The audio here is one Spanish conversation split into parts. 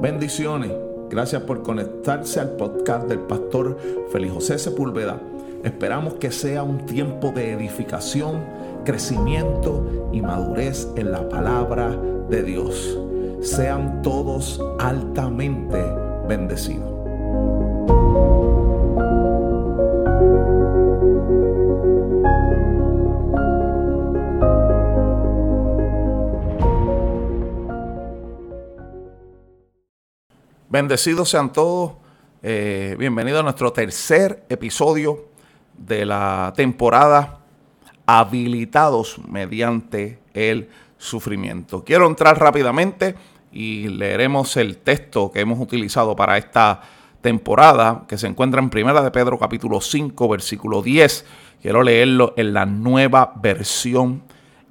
Bendiciones. Gracias por conectarse al podcast del pastor Félix José Sepúlveda. Esperamos que sea un tiempo de edificación, crecimiento y madurez en la palabra de Dios. Sean todos altamente bendecidos. Bendecidos sean todos. Eh, bienvenido a nuestro tercer episodio de la temporada Habilitados mediante el sufrimiento. Quiero entrar rápidamente y leeremos el texto que hemos utilizado para esta temporada, que se encuentra en Primera de Pedro capítulo 5, versículo 10. Quiero leerlo en la nueva versión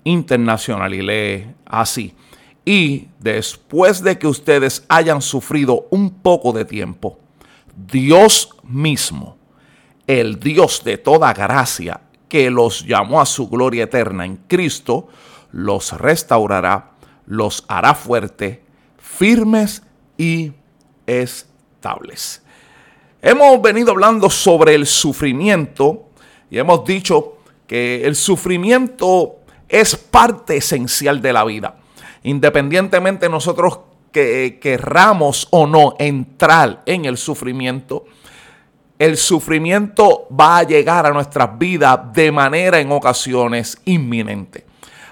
internacional y lee así. Y después de que ustedes hayan sufrido un poco de tiempo, Dios mismo, el Dios de toda gracia, que los llamó a su gloria eterna en Cristo, los restaurará, los hará fuerte, firmes y estables. Hemos venido hablando sobre el sufrimiento y hemos dicho que el sufrimiento es parte esencial de la vida independientemente nosotros que querramos o no entrar en el sufrimiento, el sufrimiento va a llegar a nuestras vidas de manera en ocasiones inminente.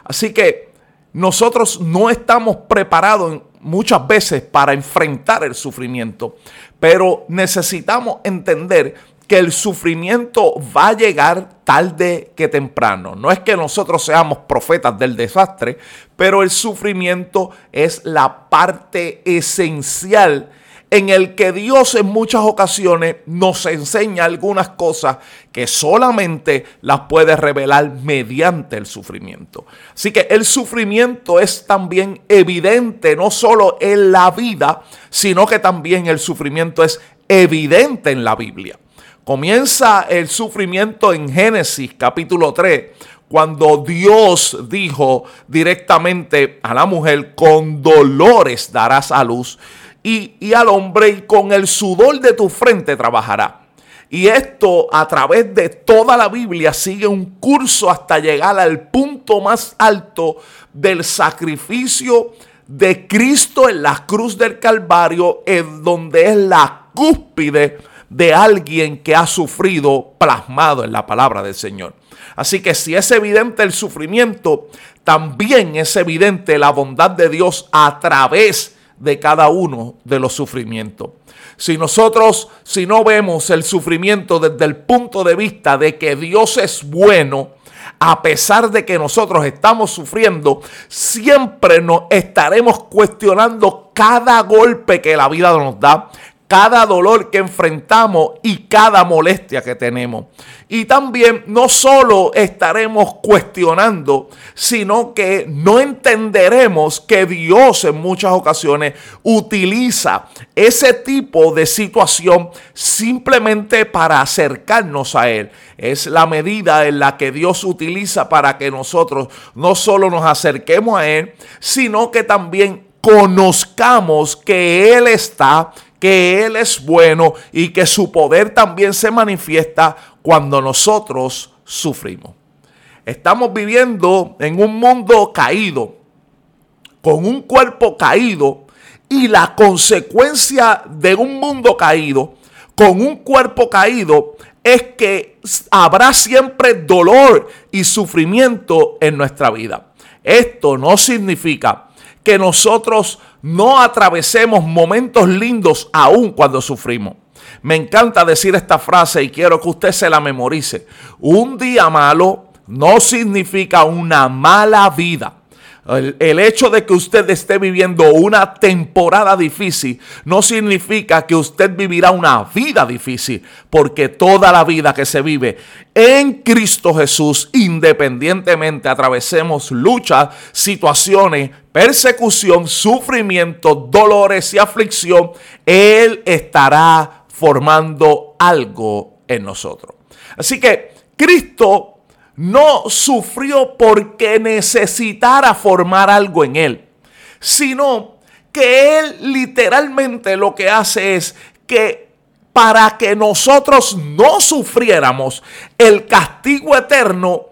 Así que nosotros no estamos preparados muchas veces para enfrentar el sufrimiento, pero necesitamos entender que el sufrimiento va a llegar tarde que temprano. No es que nosotros seamos profetas del desastre, pero el sufrimiento es la parte esencial en el que Dios en muchas ocasiones nos enseña algunas cosas que solamente las puede revelar mediante el sufrimiento. Así que el sufrimiento es también evidente no solo en la vida, sino que también el sufrimiento es evidente en la Biblia. Comienza el sufrimiento en Génesis capítulo 3, cuando Dios dijo directamente a la mujer, con dolores darás a luz, y, y al hombre, y con el sudor de tu frente trabajará. Y esto a través de toda la Biblia sigue un curso hasta llegar al punto más alto del sacrificio de Cristo en la cruz del Calvario, en donde es la cúspide de alguien que ha sufrido plasmado en la palabra del Señor. Así que si es evidente el sufrimiento, también es evidente la bondad de Dios a través de cada uno de los sufrimientos. Si nosotros, si no vemos el sufrimiento desde el punto de vista de que Dios es bueno, a pesar de que nosotros estamos sufriendo, siempre nos estaremos cuestionando cada golpe que la vida nos da, cada dolor que enfrentamos y cada molestia que tenemos. Y también no solo estaremos cuestionando, sino que no entenderemos que Dios en muchas ocasiones utiliza ese tipo de situación simplemente para acercarnos a Él. Es la medida en la que Dios utiliza para que nosotros no solo nos acerquemos a Él, sino que también conozcamos que Él está que Él es bueno y que su poder también se manifiesta cuando nosotros sufrimos. Estamos viviendo en un mundo caído, con un cuerpo caído y la consecuencia de un mundo caído, con un cuerpo caído, es que habrá siempre dolor y sufrimiento en nuestra vida. Esto no significa que nosotros no atravesemos momentos lindos aún cuando sufrimos. Me encanta decir esta frase y quiero que usted se la memorice. Un día malo no significa una mala vida. El, hecho de que usted esté viviendo una temporada difícil no significa que usted vivirá una vida difícil, porque toda la vida que se vive en Cristo Jesús, independientemente atravesemos luchas, situaciones, persecución, sufrimiento, dolores y aflicción, Él estará formando algo en nosotros. Así que Cristo no sufrió porque necesitara formar algo en él, sino que él literalmente lo que hace es que para que nosotros no sufriéramos el castigo eterno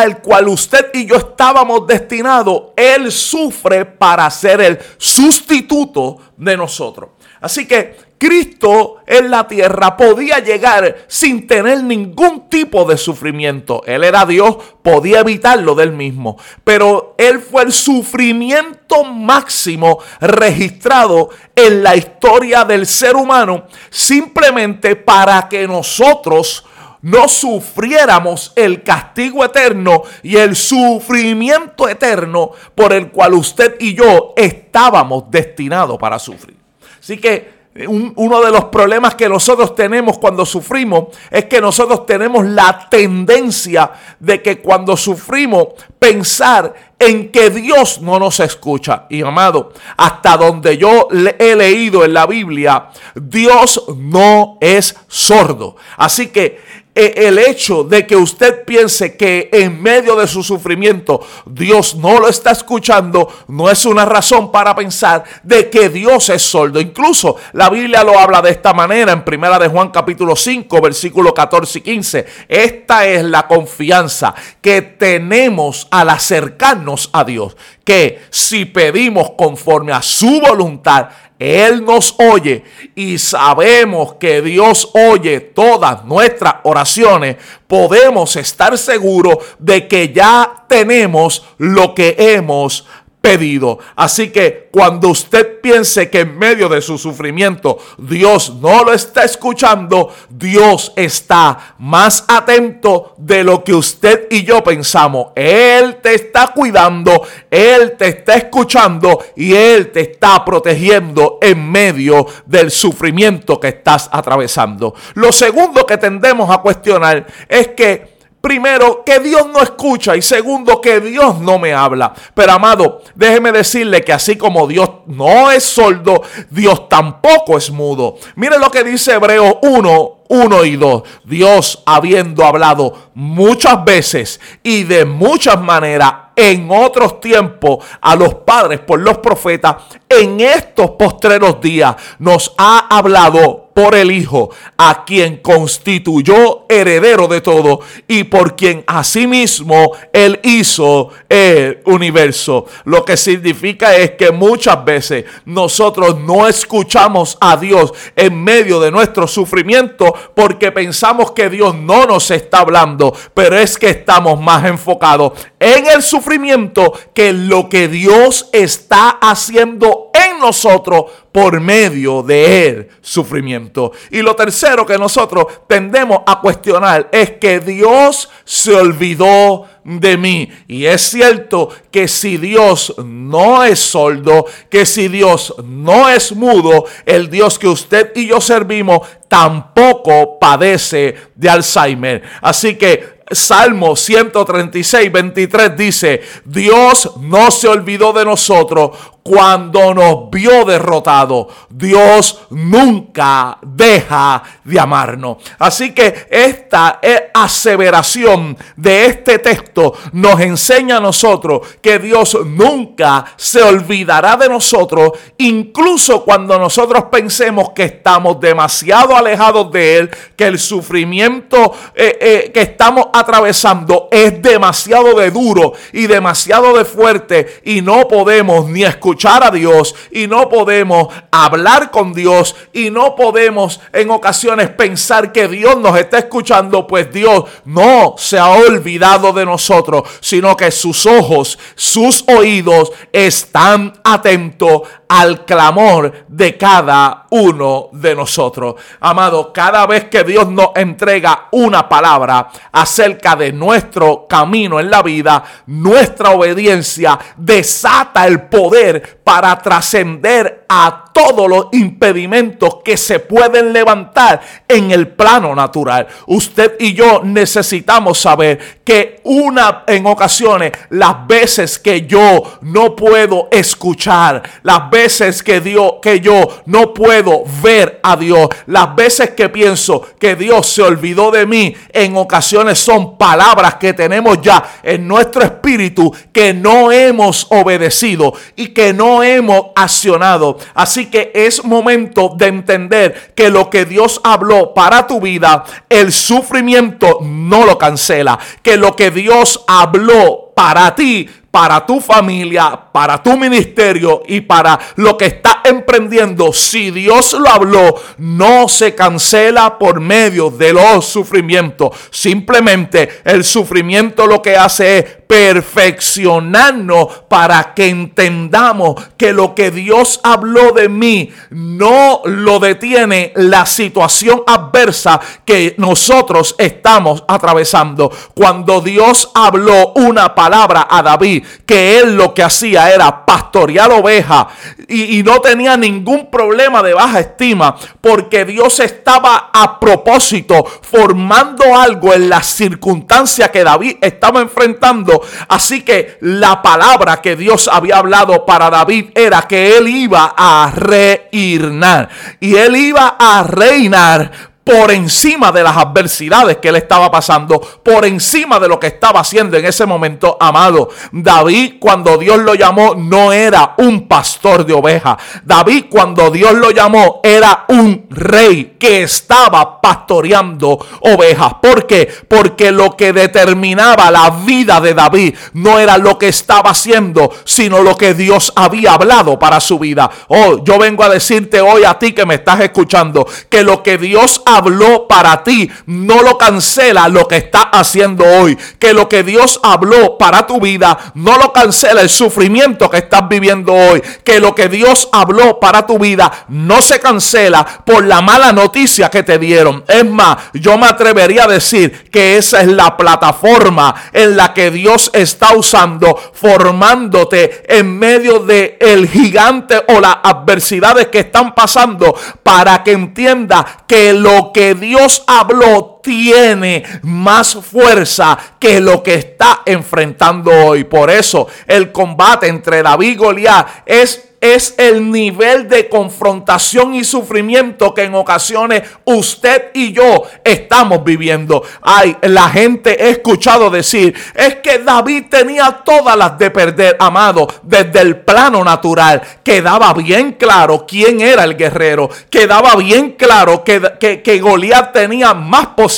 al cual usted y yo estábamos destinados, Él sufre para ser el sustituto de nosotros. Así que Cristo en la tierra podía llegar sin tener ningún tipo de sufrimiento. Él era Dios, podía evitarlo del mismo. Pero Él fue el sufrimiento máximo registrado en la historia del ser humano simplemente para que nosotros no sufriéramos el castigo eterno y el sufrimiento eterno por el cual usted y yo estábamos destinados para sufrir. Así que uno de los problemas que nosotros tenemos cuando sufrimos es que nosotros tenemos la tendencia de que cuando sufrimos pensar en que Dios no nos escucha. Y amado, hasta donde yo he leído en la Biblia, Dios no es sordo. Así que el hecho de que usted piense que en medio de su sufrimiento Dios no lo está escuchando no es una razón para pensar de que Dios es sordo. Incluso la Biblia lo habla de esta manera en Primera de Juan capítulo 5 versículo 14 y 15. Esta es la confianza que tenemos al acercarnos a Dios, que si pedimos conforme a su voluntad, él nos oye y sabemos que Dios oye todas nuestras oraciones, podemos estar seguros de que ya tenemos lo que hemos pedido. Así que cuando usted piense que en medio de su sufrimiento Dios no lo está escuchando, Dios está más atento de lo que usted y yo pensamos. Él te está cuidando, Él te está escuchando y Él te está protegiendo en medio del sufrimiento que estás atravesando. Lo segundo que tendemos a cuestionar es que Primero, que Dios no escucha y segundo, que Dios no me habla. Pero amado, déjeme decirle que así como Dios no es sordo, Dios tampoco es mudo. Mire lo que dice Hebreo 1, 1 y 2. Dios habiendo hablado muchas veces y de muchas maneras en otros tiempos a los padres por los profetas, en estos postreros días nos ha hablado por el Hijo, a quien constituyó heredero de todo y por quien asimismo Él hizo el universo. Lo que significa es que muchas veces nosotros no escuchamos a Dios en medio de nuestro sufrimiento porque pensamos que Dios no nos está hablando, pero es que estamos más enfocados en el sufrimiento que en lo que Dios está haciendo en nosotros por medio de él sufrimiento. Y lo tercero que nosotros tendemos a cuestionar es que Dios se olvidó de mí. Y es cierto que si Dios no es sordo, que si Dios no es mudo, el Dios que usted y yo servimos tampoco padece de Alzheimer. Así que Salmo 136, 23 dice, Dios no se olvidó de nosotros cuando nos vio derrotado. Dios nunca deja de amarnos. Así que esta aseveración de este texto nos enseña a nosotros que Dios nunca se olvidará de nosotros, incluso cuando nosotros pensemos que estamos demasiado alejados de Él, que el sufrimiento eh, eh, que estamos atravesando es demasiado de duro y demasiado de fuerte y no podemos ni escuchar a Dios y no podemos hablar con Dios y no podemos en ocasiones pensar que Dios nos está escuchando, pues Dios no se ha olvidado de nosotros, sino que sus ojos, sus oídos están atentos al clamor de cada uno de nosotros. Amado, cada vez que Dios nos entrega una palabra acerca de nuestro camino en la vida, nuestra obediencia desata el poder para trascender a todos los impedimentos que se pueden levantar en el plano natural. Usted y yo necesitamos saber que una en ocasiones las veces que yo no puedo escuchar, las veces que Dios que yo no puedo ver a Dios, las veces que pienso que Dios se olvidó de mí, en ocasiones son palabras que tenemos ya en nuestro espíritu que no hemos obedecido y que no hemos accionado. Así que es momento de entender que lo que Dios habló para tu vida, el sufrimiento no lo cancela. Que lo que Dios habló para ti, para tu familia, para tu ministerio y para lo que está emprendiendo, si Dios lo habló, no se cancela por medio de los sufrimientos. Simplemente el sufrimiento lo que hace es perfeccionarnos para que entendamos que lo que Dios habló de mí no lo detiene la situación adversa que nosotros estamos atravesando. Cuando Dios habló una palabra a David, que él lo que hacía era pastorear ovejas y, y no tenía ningún problema de baja estima porque Dios estaba a propósito formando algo en las circunstancias que David estaba enfrentando. Así que la palabra que Dios había hablado para David era que él iba a reinar y él iba a reinar por encima de las adversidades que él estaba pasando, por encima de lo que estaba haciendo en ese momento, amado. David, cuando Dios lo llamó, no era un pastor de ovejas. David, cuando Dios lo llamó, era un rey que estaba pastoreando ovejas. ¿Por qué? Porque lo que determinaba la vida de David no era lo que estaba haciendo, sino lo que Dios había hablado para su vida. Oh, yo vengo a decirte hoy a ti que me estás escuchando, que lo que Dios ha habló para ti no lo cancela lo que está haciendo hoy. Que lo que Dios habló para tu vida no lo cancela el sufrimiento que estás viviendo hoy. Que lo que Dios habló para tu vida no se cancela por la mala noticia que te dieron. Es más, yo me atrevería a decir que esa es la plataforma en la que Dios está usando formándote en medio de el gigante o las adversidades que están pasando para que entienda que lo que Dios habló tiene más fuerza que lo que está enfrentando hoy. Por eso el combate entre David y Goliat es es el nivel de confrontación y sufrimiento que en ocasiones usted y yo estamos viviendo. Ay, la gente he escuchado decir, es que David tenía todas las de perder, amado, desde el plano natural. Quedaba bien claro quién era el guerrero. Quedaba bien claro que, que, que Goliat tenía más posibilidades.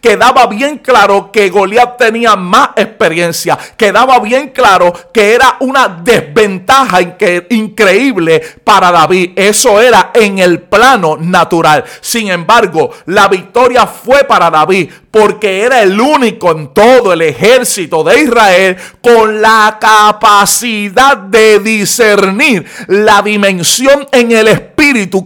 Quedaba bien claro que Goliat tenía más experiencia. Quedaba bien claro que era una desventaja increíble para David. Eso era en el plano natural. Sin embargo, la victoria fue para David porque era el único en todo el ejército de Israel con la capacidad de discernir la dimensión en el espíritu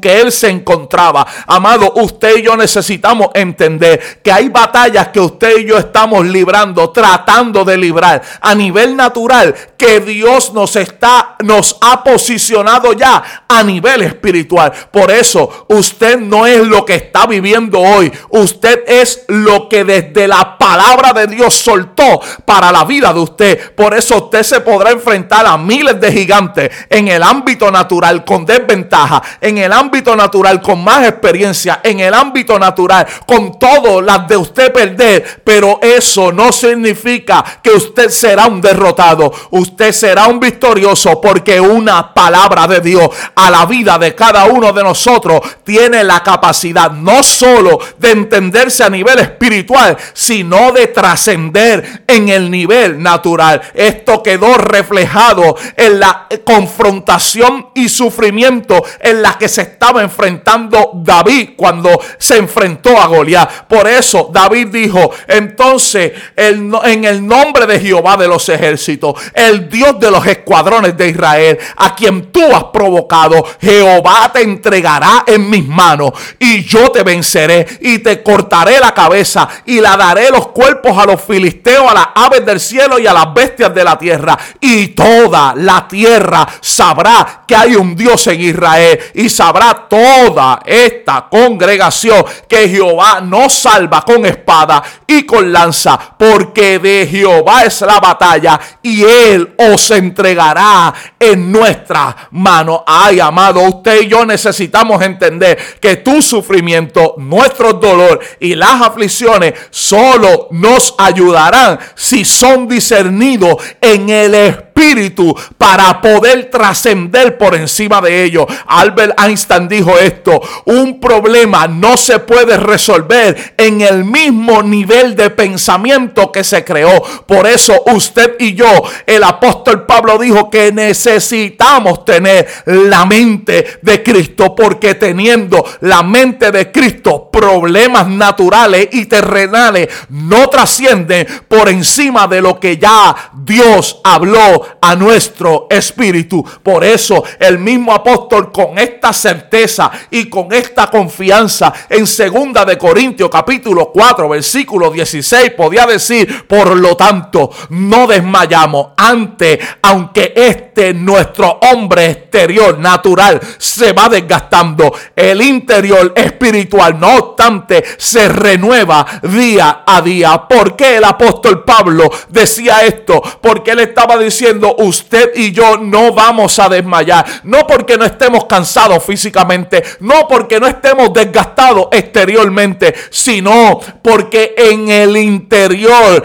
que él se encontraba. Amado, usted y yo necesitamos entender que hay batallas que usted y yo estamos librando, tratando de librar a nivel natural, que Dios nos está, nos ha posicionado ya a nivel espiritual. Por eso, usted no es lo que está viviendo hoy, usted es lo que desde la palabra de Dios soltó para la vida de usted. Por eso usted se podrá enfrentar a miles de gigantes en el ámbito natural con desventaja, en el ámbito natural con más experiencia, en el ámbito natural con todo las de usted perder. Pero eso no significa que usted será un derrotado. Usted será un victorioso porque una palabra de Dios a la vida de cada uno de nosotros tiene la capacidad no solo de entenderse a nivel espiritual, sino de trascender en el nivel natural. Esto quedó reflejado en la confrontación y sufrimiento en las que se estaba enfrentando David cuando se enfrentó a Goliat. Por eso David dijo, entonces en el nombre de Jehová de los ejércitos, el Dios de los escuadrones de Israel, a quien tú has provocado, Jehová te entregará en mis manos y yo te venceré y te cortaré la cabeza y la daré los cuerpos a los filisteos, a las aves del cielo y a las bestias de la tierra. Y toda la tierra sabrá que hay un Dios en Israel sabrá toda esta congregación que Jehová no salva con espada y con lanza, porque de Jehová es la batalla y él os entregará en nuestra mano. Ay, amado, usted y yo necesitamos entender que tu sufrimiento, nuestro dolor y las aflicciones solo nos ayudarán si son discernidos en el Espíritu espíritu para poder trascender por encima de ello. Albert Einstein dijo esto, un problema no se puede resolver en el mismo nivel de pensamiento que se creó. Por eso usted y yo, el apóstol Pablo dijo que necesitamos tener la mente de Cristo, porque teniendo la mente de Cristo, problemas naturales y terrenales no trascienden por encima de lo que ya Dios habló a nuestro espíritu. Por eso el mismo apóstol con esta certeza y con esta confianza en segunda de Corintios capítulo 4 versículo 16 podía decir, por lo tanto, no desmayamos ante aunque este nuestro hombre exterior natural se va desgastando, el interior espiritual no obstante se renueva día a día. ¿Por qué el apóstol Pablo decía esto? Porque él estaba diciendo usted y yo no vamos a desmayar. No porque no estemos cansados físicamente, no porque no estemos desgastados exteriormente, sino porque en el interior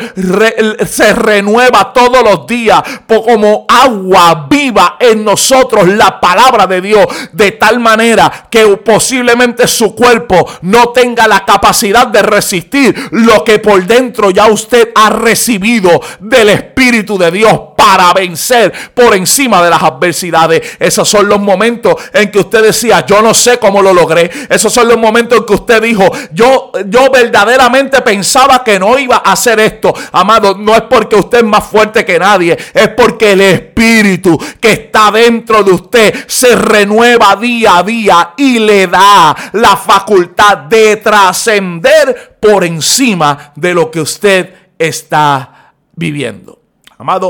se renueva todos los días como agua viva en nosotros la palabra de Dios, de tal manera que posiblemente su cuerpo no tenga la capacidad de resistir lo que por dentro ya usted ha recibido del Espíritu de Dios para vencer por encima de las adversidades. Esos son los momentos en que usted decía, yo no sé cómo lo logré. Esos son los momentos en que usted dijo, yo, yo verdaderamente pensaba que no iba a hacer esto. Amado, no es porque usted es más fuerte que nadie, es porque el Espíritu que está dentro de usted se renueva día a día y le da la facultad de trascender por encima de lo que usted está viviendo.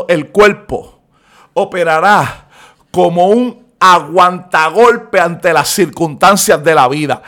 El cuerpo operará como un aguantagolpe ante las circunstancias de la vida.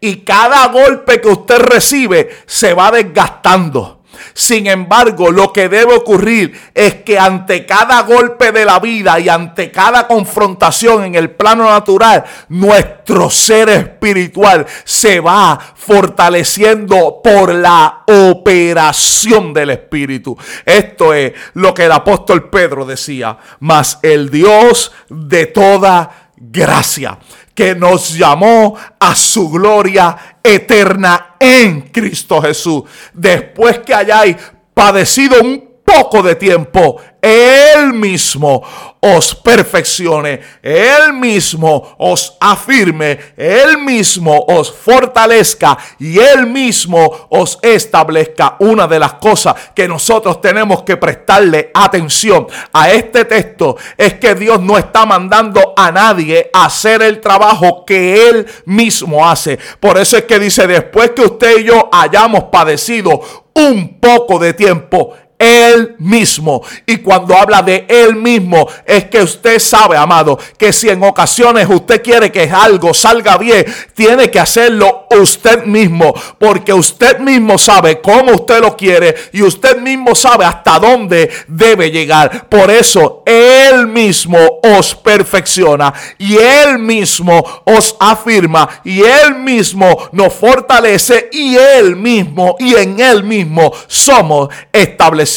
Y cada golpe que usted recibe se va desgastando. Sin embargo, lo que debe ocurrir es que ante cada golpe de la vida y ante cada confrontación en el plano natural, nuestro ser espiritual se va fortaleciendo por la operación del Espíritu. Esto es lo que el apóstol Pedro decía, mas el Dios de toda gracia que nos llamó a su gloria eterna en Cristo Jesús. Después que hayáis padecido un poco de tiempo, Él mismo os perfeccione, Él mismo os afirme, Él mismo os fortalezca y Él mismo os establezca. Una de las cosas que nosotros tenemos que prestarle atención a este texto es que Dios no está mandando a nadie hacer el trabajo que Él mismo hace. Por eso es que dice, después que usted y yo hayamos padecido un poco de tiempo, él mismo. Y cuando habla de Él mismo, es que usted sabe, amado, que si en ocasiones usted quiere que algo salga bien, tiene que hacerlo usted mismo. Porque usted mismo sabe cómo usted lo quiere y usted mismo sabe hasta dónde debe llegar. Por eso Él mismo os perfecciona y Él mismo os afirma y Él mismo nos fortalece y Él mismo y en Él mismo somos establecidos.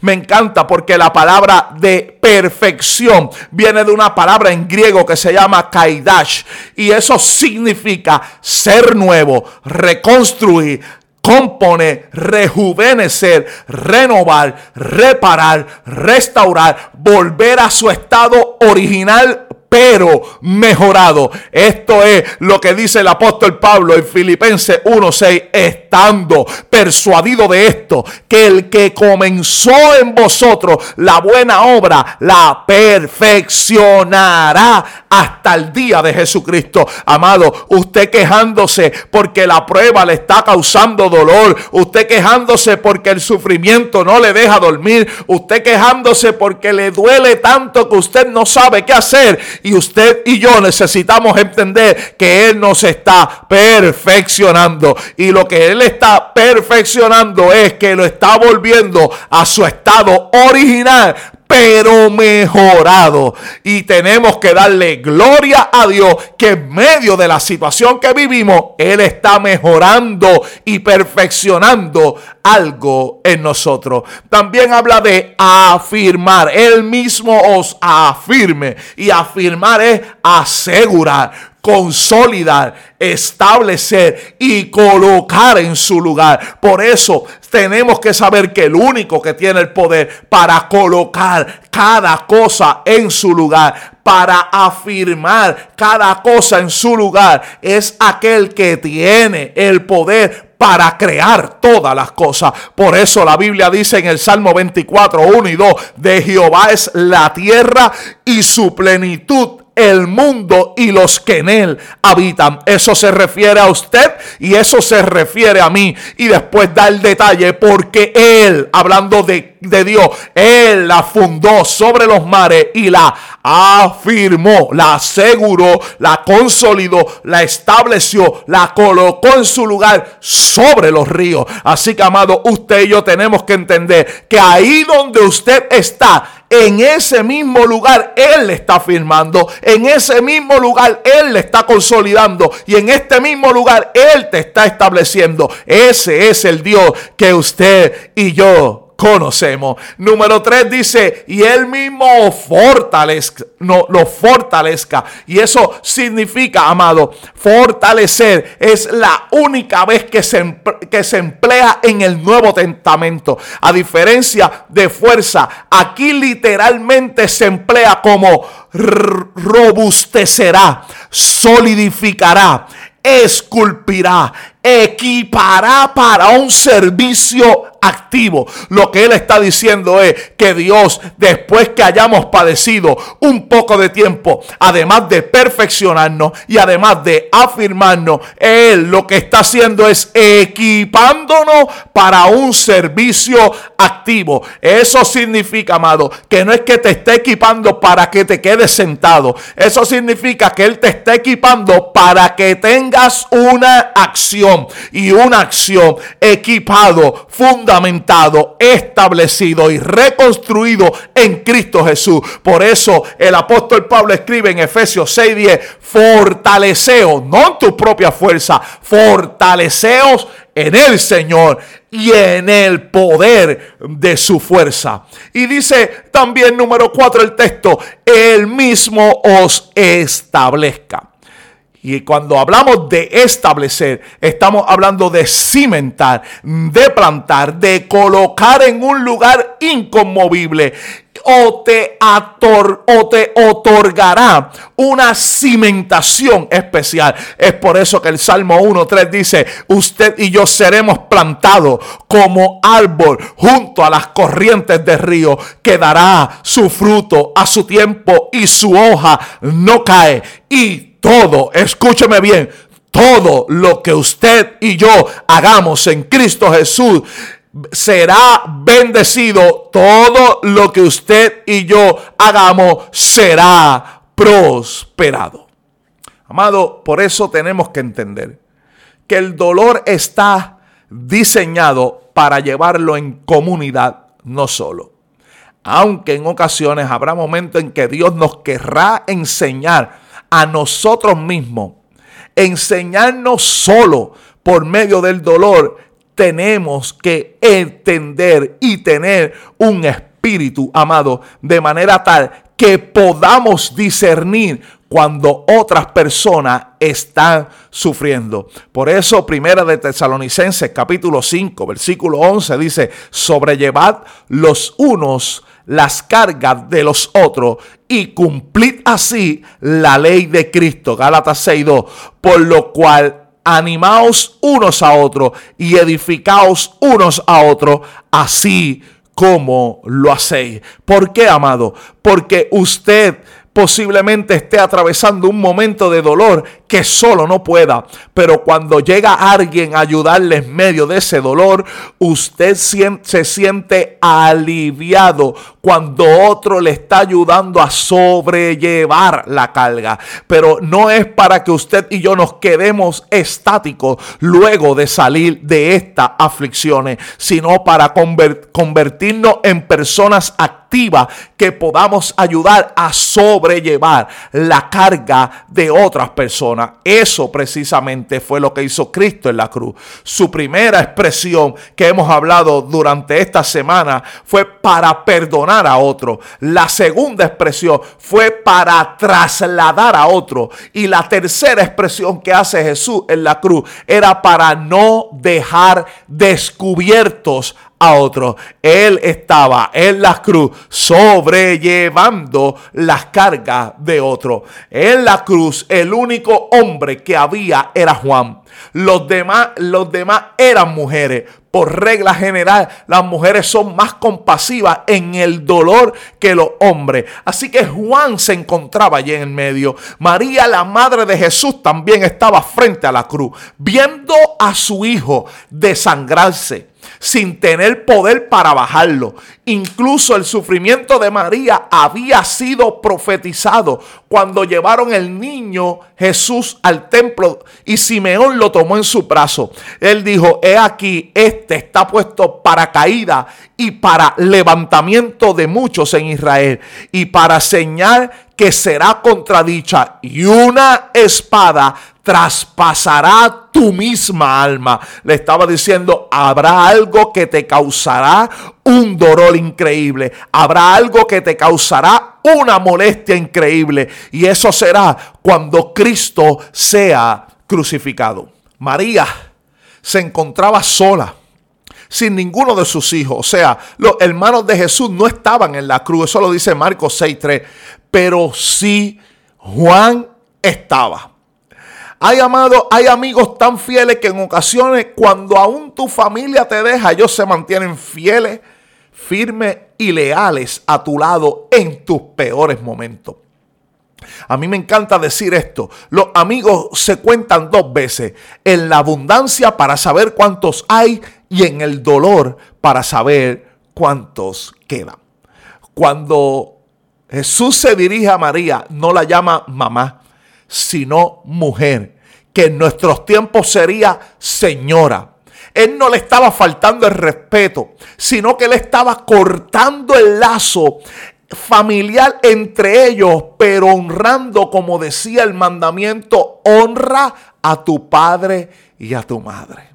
Me encanta porque la palabra de perfección viene de una palabra en griego que se llama kaidash y eso significa ser nuevo, reconstruir, componer, rejuvenecer, renovar, reparar, restaurar, volver a su estado original pero mejorado. Esto es lo que dice el apóstol Pablo en Filipenses 1:6, estando persuadido de esto, que el que comenzó en vosotros la buena obra la perfeccionará hasta el día de Jesucristo. Amado, usted quejándose porque la prueba le está causando dolor, usted quejándose porque el sufrimiento no le deja dormir, usted quejándose porque le duele tanto que usted no sabe qué hacer y usted y yo necesitamos entender que Él nos está perfeccionando. Y lo que Él está perfeccionando es que lo está volviendo a su estado original pero mejorado. Y tenemos que darle gloria a Dios que en medio de la situación que vivimos, Él está mejorando y perfeccionando algo en nosotros. También habla de afirmar. Él mismo os afirme. Y afirmar es asegurar consolidar, establecer y colocar en su lugar. Por eso tenemos que saber que el único que tiene el poder para colocar cada cosa en su lugar, para afirmar cada cosa en su lugar, es aquel que tiene el poder para crear todas las cosas. Por eso la Biblia dice en el Salmo 24, 1 y 2, de Jehová es la tierra y su plenitud el mundo y los que en él habitan. Eso se refiere a usted y eso se refiere a mí. Y después da el detalle porque él, hablando de, de Dios, él la fundó sobre los mares y la afirmó, la aseguró, la consolidó, la estableció, la colocó en su lugar sobre los ríos. Así que, amado, usted y yo tenemos que entender que ahí donde usted está, en ese mismo lugar Él está firmando, en ese mismo lugar Él le está consolidando y en este mismo lugar Él te está estableciendo. Ese es el Dios que usted y yo conocemos. Número 3 dice, y él mismo fortalezca, no, lo fortalezca. Y eso significa, amado, fortalecer es la única vez que se, que se emplea en el Nuevo Testamento. A diferencia de fuerza, aquí literalmente se emplea como robustecerá, solidificará, esculpirá, equipará para un servicio activo. Lo que él está diciendo es que Dios, después que hayamos padecido un poco de tiempo, además de perfeccionarnos y además de afirmarnos, él lo que está haciendo es equipándonos para un servicio activo. Eso significa, amado, que no es que te esté equipando para que te quedes sentado. Eso significa que él te está equipando para que tengas una acción y una acción equipado, fundamentado, establecido y reconstruido en Cristo Jesús. Por eso el apóstol Pablo escribe en Efesios 6:10, fortaleceos, no en tu propia fuerza, fortaleceos en el Señor y en el poder de su fuerza. Y dice también número 4 el texto, el mismo os establezca. Y cuando hablamos de establecer, estamos hablando de cimentar, de plantar, de colocar en un lugar inconmovible. O te, o te otorgará una cimentación especial. Es por eso que el Salmo 1.3 dice, usted y yo seremos plantados como árbol junto a las corrientes del río, que dará su fruto a su tiempo y su hoja no cae. Y todo, escúcheme bien, todo lo que usted y yo hagamos en Cristo Jesús será bendecido. Todo lo que usted y yo hagamos será prosperado. Amado, por eso tenemos que entender que el dolor está diseñado para llevarlo en comunidad, no solo. Aunque en ocasiones habrá momentos en que Dios nos querrá enseñar a nosotros mismos, enseñarnos solo por medio del dolor, tenemos que entender y tener un espíritu amado de manera tal que podamos discernir cuando otras personas están sufriendo. Por eso, primera de Tesalonicenses capítulo 5, versículo 11 dice, sobrellevad los unos las cargas de los otros y cumplid así la ley de Cristo. Gálatas 6.2. Por lo cual animaos unos a otros y edificaos unos a otros, así como lo hacéis. ¿Por qué, amado? Porque usted posiblemente esté atravesando un momento de dolor que solo no pueda. Pero cuando llega alguien a ayudarle en medio de ese dolor, usted se siente aliviado cuando otro le está ayudando a sobrellevar la carga. Pero no es para que usted y yo nos quedemos estáticos luego de salir de estas aflicciones, sino para convertirnos en personas activas que podamos ayudar a sobrellevar la carga de otras personas. Eso precisamente fue lo que hizo Cristo en la cruz. Su primera expresión que hemos hablado durante esta semana fue para perdonar a otro. La segunda expresión fue para trasladar a otro. Y la tercera expresión que hace Jesús en la cruz era para no dejar descubiertos a otro. Él estaba en la cruz sobrellevando las cargas de otro. En la cruz el único hombre que había era Juan. Los demás, los demás eran mujeres. Por regla general, las mujeres son más compasivas en el dolor que los hombres. Así que Juan se encontraba allí en el medio. María, la madre de Jesús, también estaba frente a la cruz, viendo a su hijo desangrarse sin tener poder para bajarlo. Incluso el sufrimiento de María había sido profetizado cuando llevaron el niño Jesús al templo y Simeón lo tomó en su brazo. Él dijo, he aquí, este está puesto para caída y para levantamiento de muchos en Israel y para señal que será contradicha y una espada traspasará tu misma alma. Le estaba diciendo, habrá algo que te causará un dolor increíble. Habrá algo que te causará una molestia increíble. Y eso será cuando Cristo sea crucificado. María se encontraba sola sin ninguno de sus hijos. O sea, los hermanos de Jesús no estaban en la cruz. Eso lo dice Marcos 6.3. Pero sí Juan estaba. Hay amados, hay amigos tan fieles que en ocasiones cuando aún tu familia te deja, ellos se mantienen fieles, firmes y leales a tu lado en tus peores momentos. A mí me encanta decir esto. Los amigos se cuentan dos veces. En la abundancia para saber cuántos hay y en el dolor para saber cuántos quedan. Cuando Jesús se dirige a María, no la llama mamá, sino mujer que en nuestros tiempos sería señora. Él no le estaba faltando el respeto, sino que le estaba cortando el lazo familiar entre ellos, pero honrando, como decía el mandamiento, honra a tu padre y a tu madre.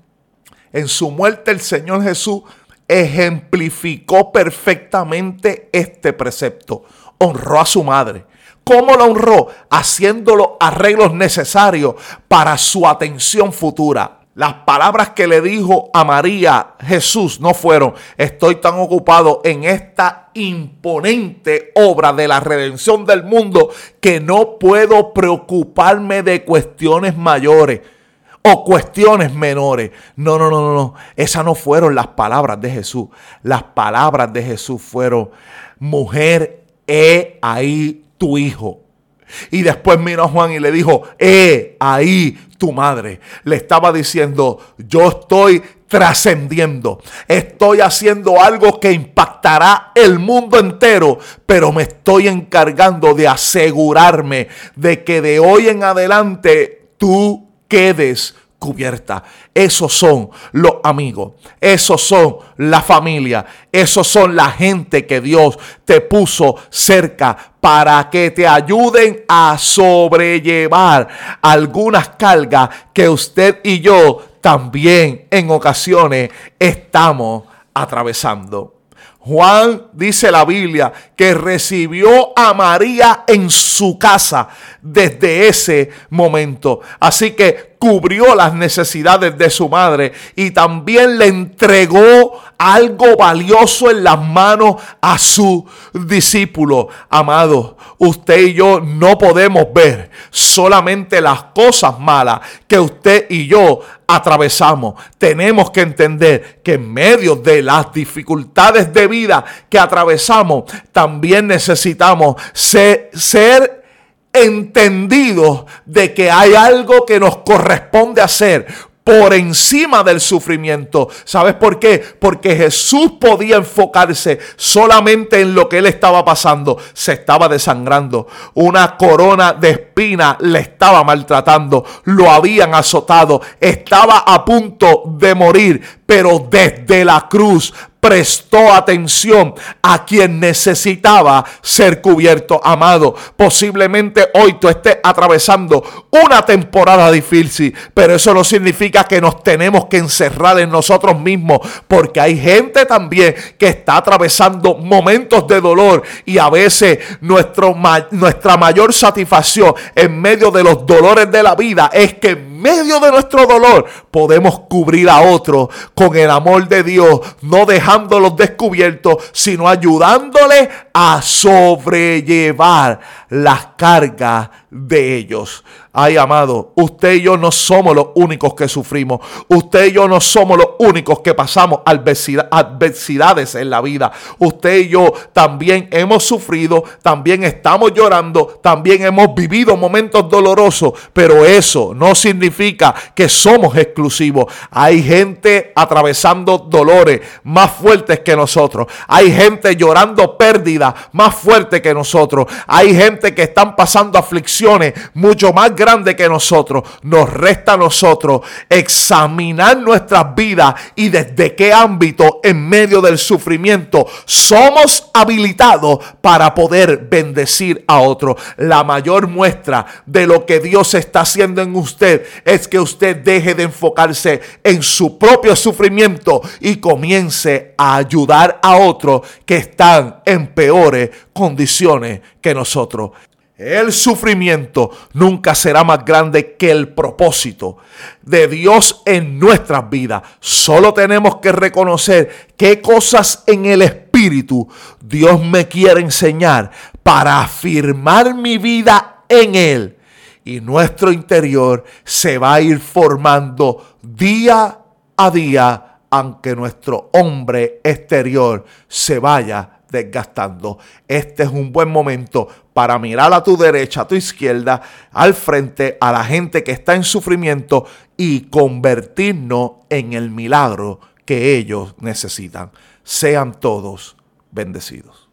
En su muerte el Señor Jesús ejemplificó perfectamente este precepto. Honró a su madre. ¿Cómo la honró? Haciendo los arreglos necesarios para su atención futura. Las palabras que le dijo a María Jesús no fueron, estoy tan ocupado en esta imponente obra de la redención del mundo que no puedo preocuparme de cuestiones mayores o cuestiones menores. No, no, no, no, no. Esas no fueron las palabras de Jesús. Las palabras de Jesús fueron, mujer, he ahí tu hijo. Y después miró a Juan y le dijo, eh, ahí tu madre. Le estaba diciendo, yo estoy trascendiendo. Estoy haciendo algo que impactará el mundo entero, pero me estoy encargando de asegurarme de que de hoy en adelante tú quedes cubierta. Esos son los amigos, esos son la familia, esos son la gente que Dios te puso cerca para que te ayuden a sobrellevar algunas cargas que usted y yo también en ocasiones estamos atravesando. Juan dice la Biblia que recibió a María en su casa desde ese momento. Así que cubrió las necesidades de su madre y también le entregó algo valioso en las manos a su discípulo. Amado, usted y yo no podemos ver solamente las cosas malas que usted y yo atravesamos. Tenemos que entender que en medio de las dificultades de vida que atravesamos, también necesitamos ser, ser entendidos de que hay algo que nos corresponde hacer por encima del sufrimiento. ¿Sabes por qué? Porque Jesús podía enfocarse solamente en lo que él estaba pasando. Se estaba desangrando. Una corona de espina le estaba maltratando. Lo habían azotado. Estaba a punto de morir. Pero desde la cruz prestó atención a quien necesitaba ser cubierto, amado. Posiblemente hoy tú estés atravesando una temporada difícil, pero eso no significa que nos tenemos que encerrar en nosotros mismos, porque hay gente también que está atravesando momentos de dolor y a veces nuestra mayor satisfacción en medio de los dolores de la vida es que medio de nuestro dolor podemos cubrir a otros con el amor de Dios, no dejándolos descubiertos, sino ayudándoles a sobrellevar las cargas de ellos. Ay, amado, usted y yo no somos los únicos que sufrimos. Usted y yo no somos los únicos que pasamos adversidades en la vida. Usted y yo también hemos sufrido, también estamos llorando, también hemos vivido momentos dolorosos, pero eso no significa que somos exclusivos. Hay gente atravesando dolores más fuertes que nosotros. Hay gente llorando más fuertes que nosotros. Hay gente que están pasando aflicciones mucho más grande que nosotros. Nos resta a nosotros examinar nuestras vidas y desde qué ámbito en medio del sufrimiento somos habilitados para poder bendecir a otro. La mayor muestra de lo que Dios está haciendo en usted es que usted deje de enfocarse en su propio sufrimiento y comience a ayudar a otros que están en condiciones que nosotros. El sufrimiento nunca será más grande que el propósito de Dios en nuestras vidas. Solo tenemos que reconocer qué cosas en el Espíritu Dios me quiere enseñar para afirmar mi vida en Él. Y nuestro interior se va a ir formando día a día, aunque nuestro hombre exterior se vaya desgastando. Este es un buen momento para mirar a tu derecha, a tu izquierda, al frente, a la gente que está en sufrimiento y convertirnos en el milagro que ellos necesitan. Sean todos bendecidos.